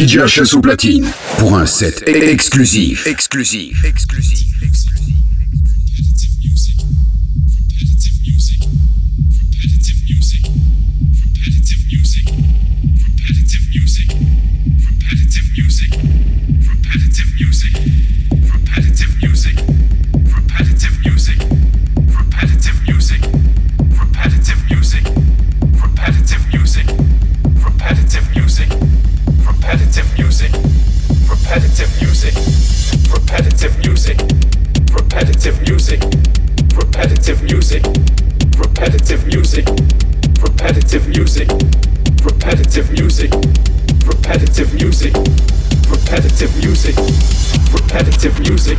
DJ HS au platine. Pour un set e-, exclusif. repetitive music, repetitive music, repetitive music, repetitive music, repetitive music, repetitive music, repetitive music,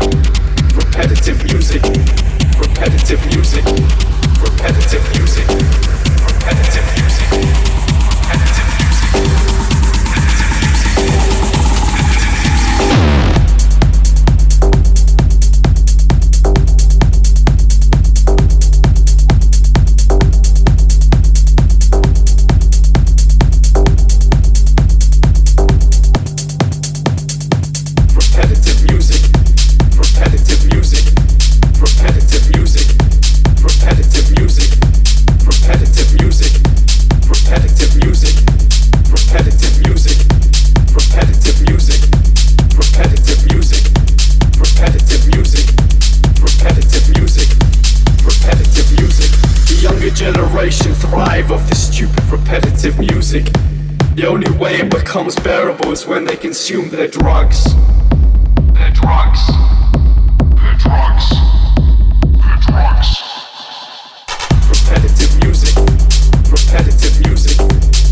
repetitive music, repetitive music, repetitive music, repetitive music. becomes bearable is when they consume their drugs. Their drugs. Their drugs. Their drugs. Repetitive music. Repetitive music.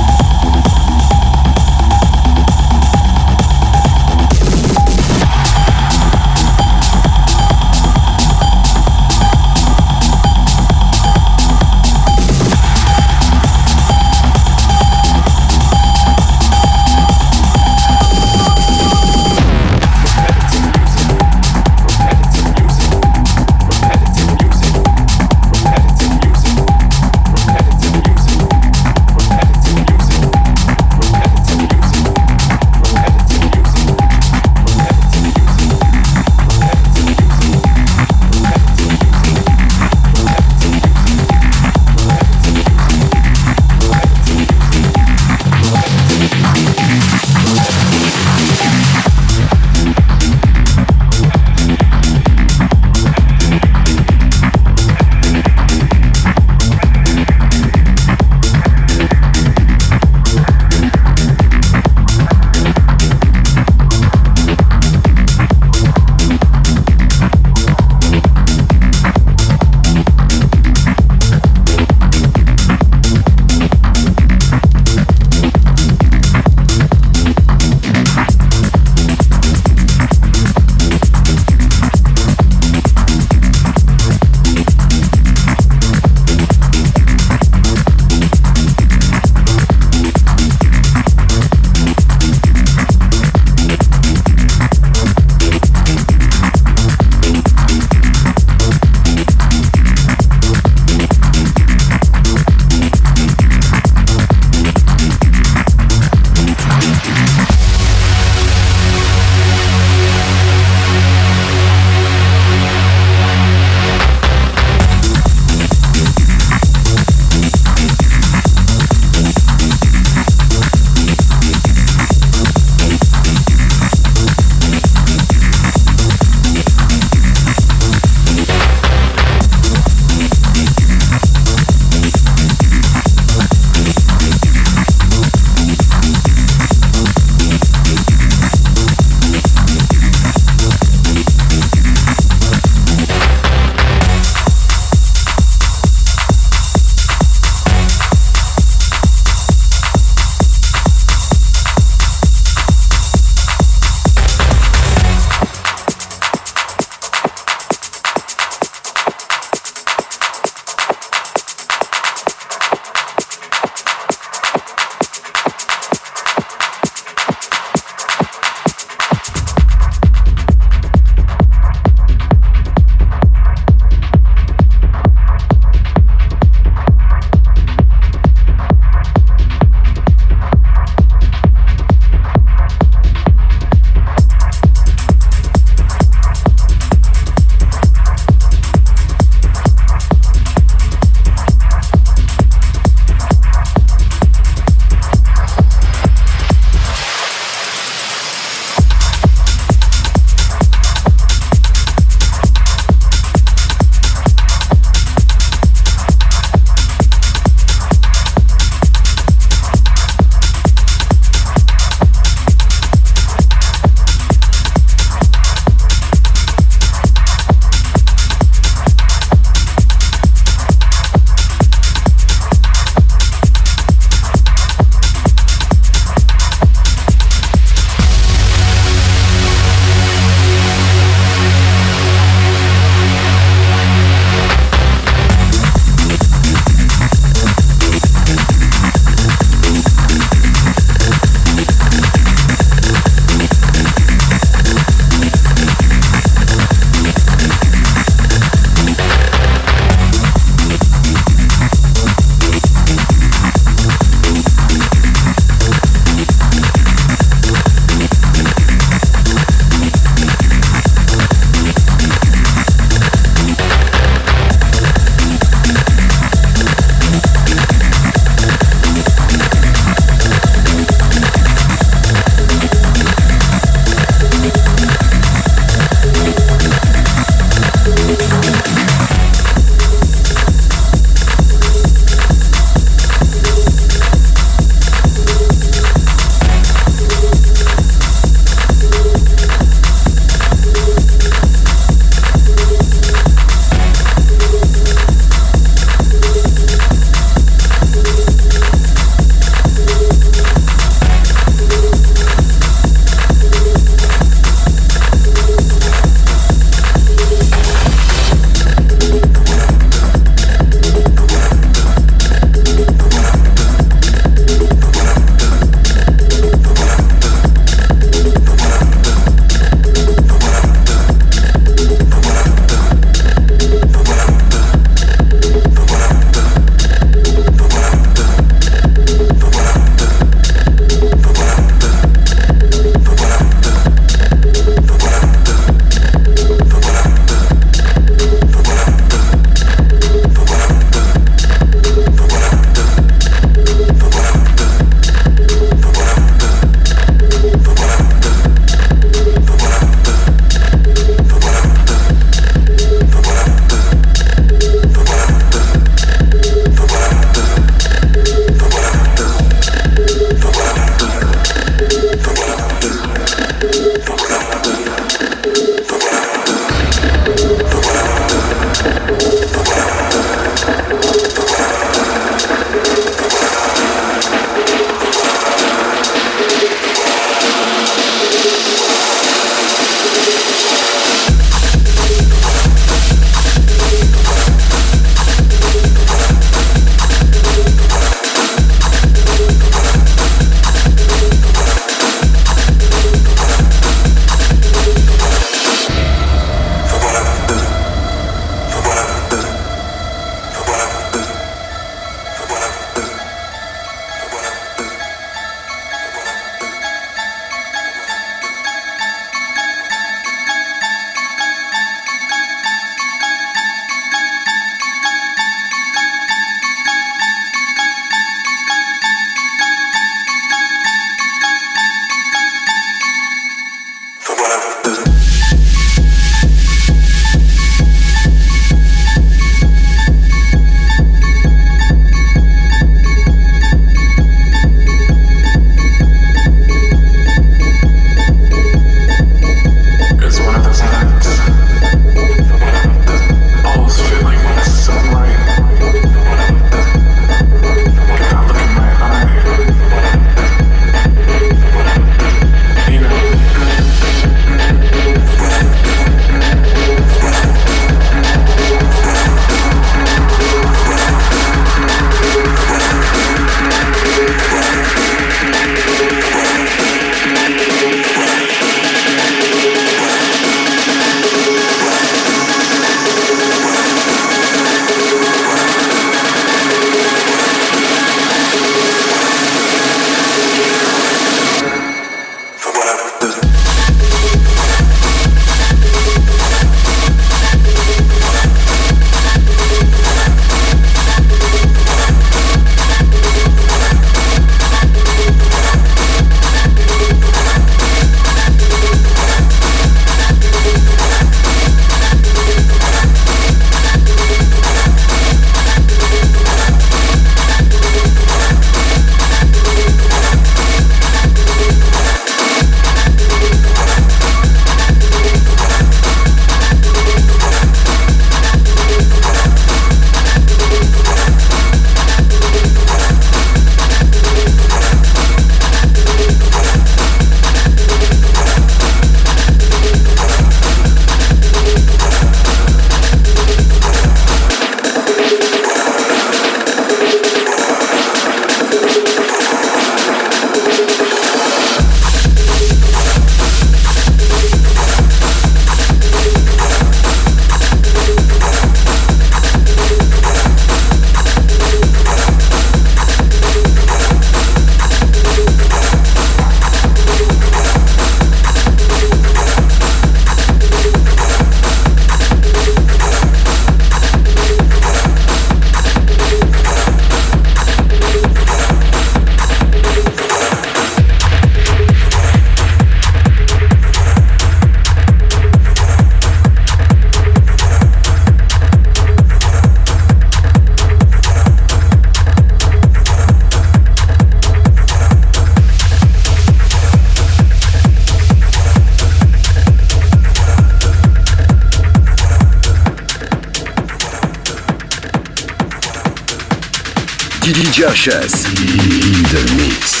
Chess in the mix.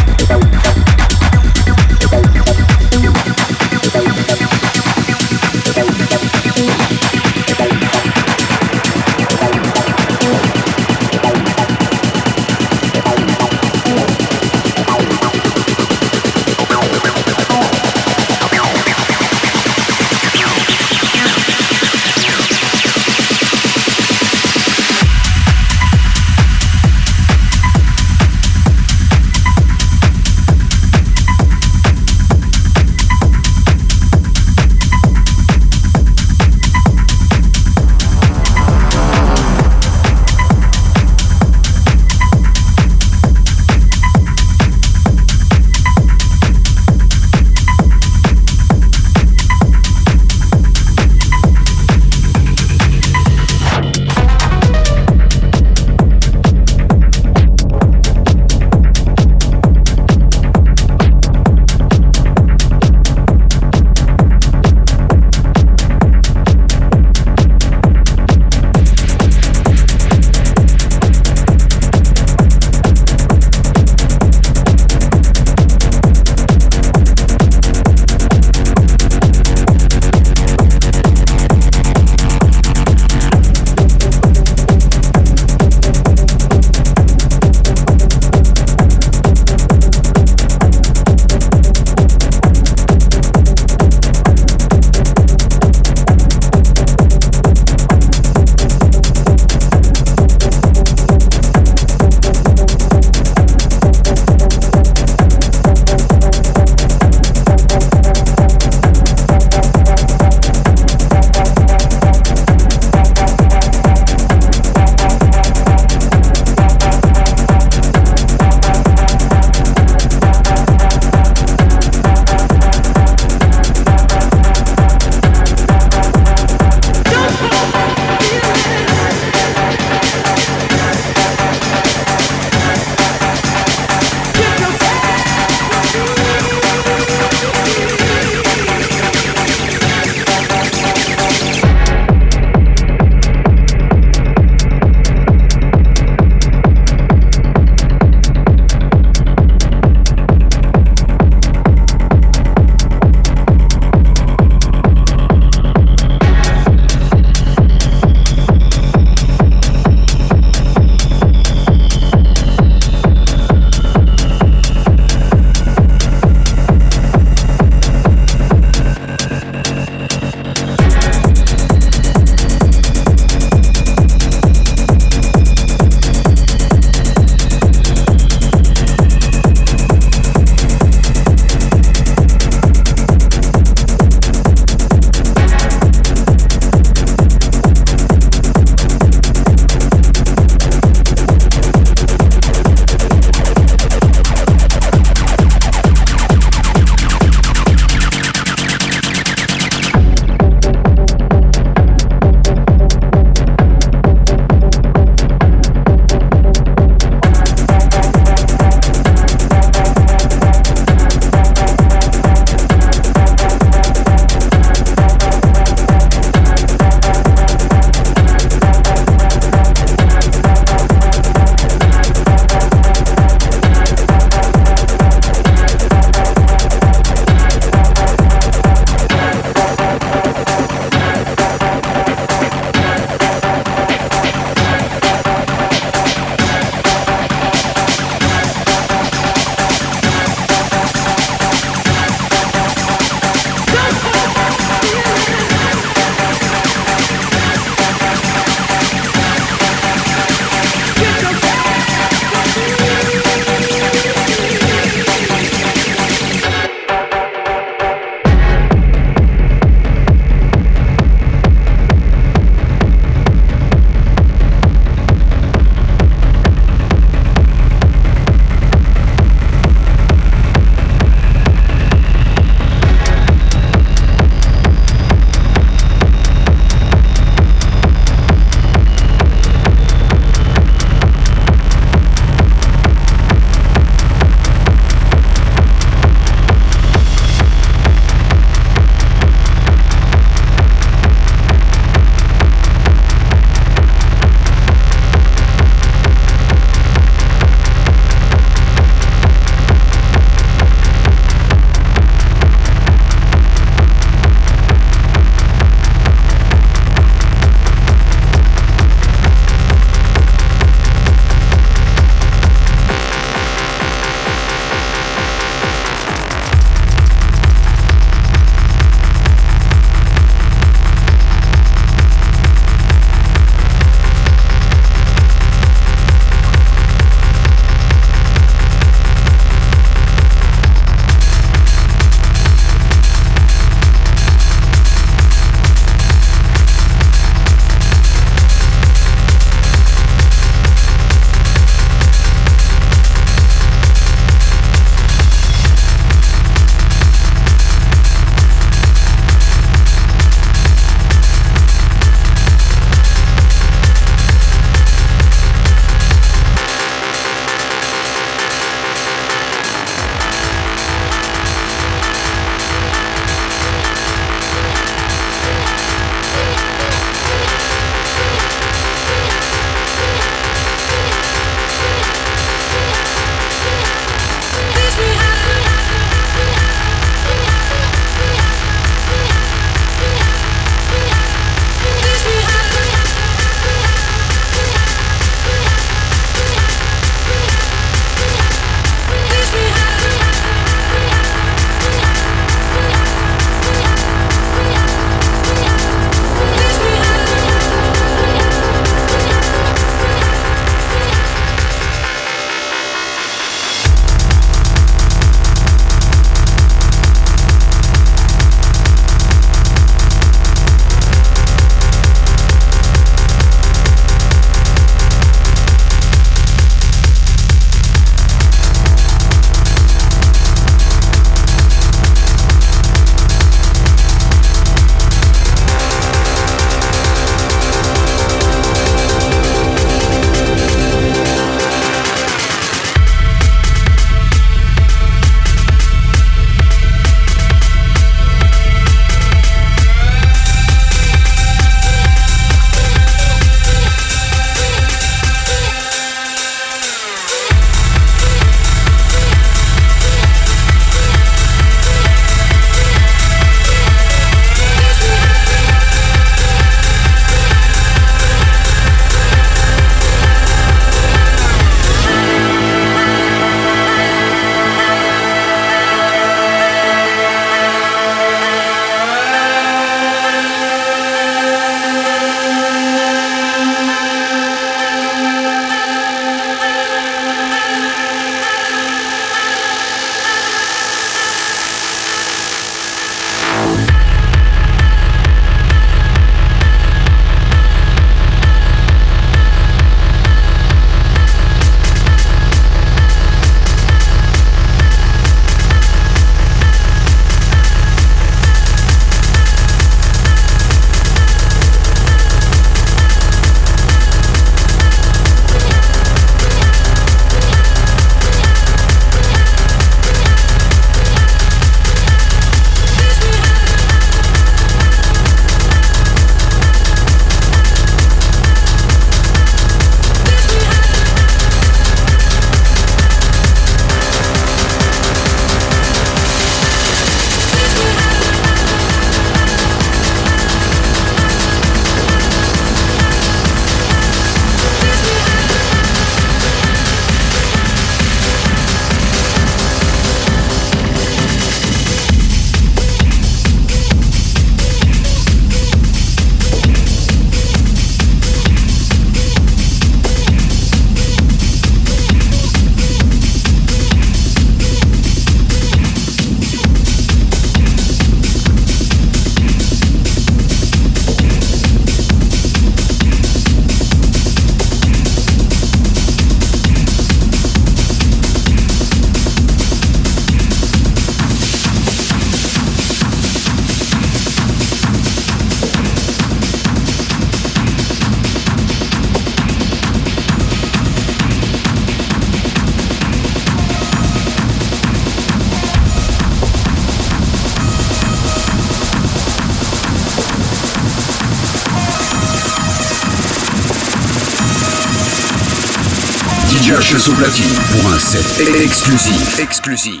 H au platine pour un set exclusif. Exclusif.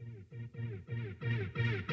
Hypnotizing me, hypnotizing me.